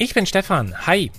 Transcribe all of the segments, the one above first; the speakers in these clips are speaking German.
Ich bin Stefan. Hi.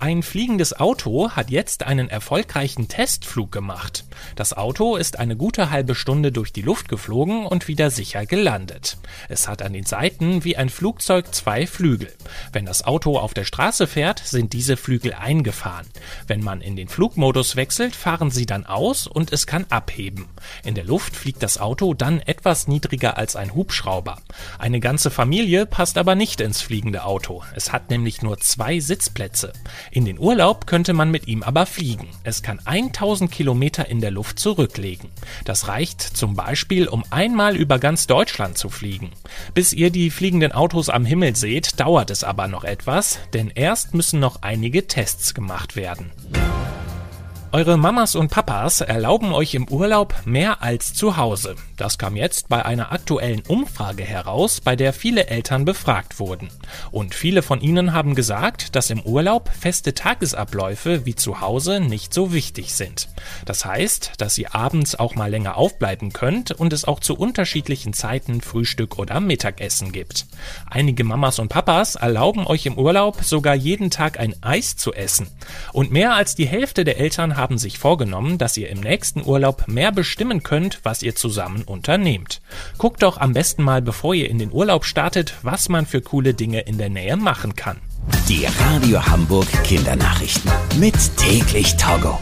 Ein fliegendes Auto hat jetzt einen erfolgreichen Testflug gemacht. Das Auto ist eine gute halbe Stunde durch die Luft geflogen und wieder sicher gelandet. Es hat an den Seiten wie ein Flugzeug zwei Flügel. Wenn das Auto auf der Straße fährt, sind diese Flügel eingefahren. Wenn man in den Flugmodus wechselt, fahren sie dann aus und es kann abheben. In der Luft fliegt das Auto dann etwas niedriger als ein Hubschrauber. Eine ganze Familie passt aber nicht ins fliegende Auto. Es hat nämlich nur zwei Sitzplätze. In den Urlaub könnte man mit ihm aber fliegen. Es kann 1000 Kilometer in der Luft zurücklegen. Das reicht zum Beispiel, um einmal über ganz Deutschland zu fliegen. Bis ihr die fliegenden Autos am Himmel seht, dauert es aber noch etwas, denn erst müssen noch einige Tests gemacht werden. Eure Mamas und Papas erlauben euch im Urlaub mehr als zu Hause. Das kam jetzt bei einer aktuellen Umfrage heraus, bei der viele Eltern befragt wurden. Und viele von ihnen haben gesagt, dass im Urlaub feste Tagesabläufe wie zu Hause nicht so wichtig sind. Das heißt, dass ihr abends auch mal länger aufbleiben könnt und es auch zu unterschiedlichen Zeiten Frühstück oder Mittagessen gibt. Einige Mamas und Papas erlauben euch im Urlaub sogar jeden Tag ein Eis zu essen. Und mehr als die Hälfte der Eltern haben sich vorgenommen, dass ihr im nächsten Urlaub mehr bestimmen könnt, was ihr zusammen unternehmt. Guckt doch am besten mal, bevor ihr in den Urlaub startet, was man für coole Dinge in der Nähe machen kann. Die Radio Hamburg Kindernachrichten. Mit täglich Togo.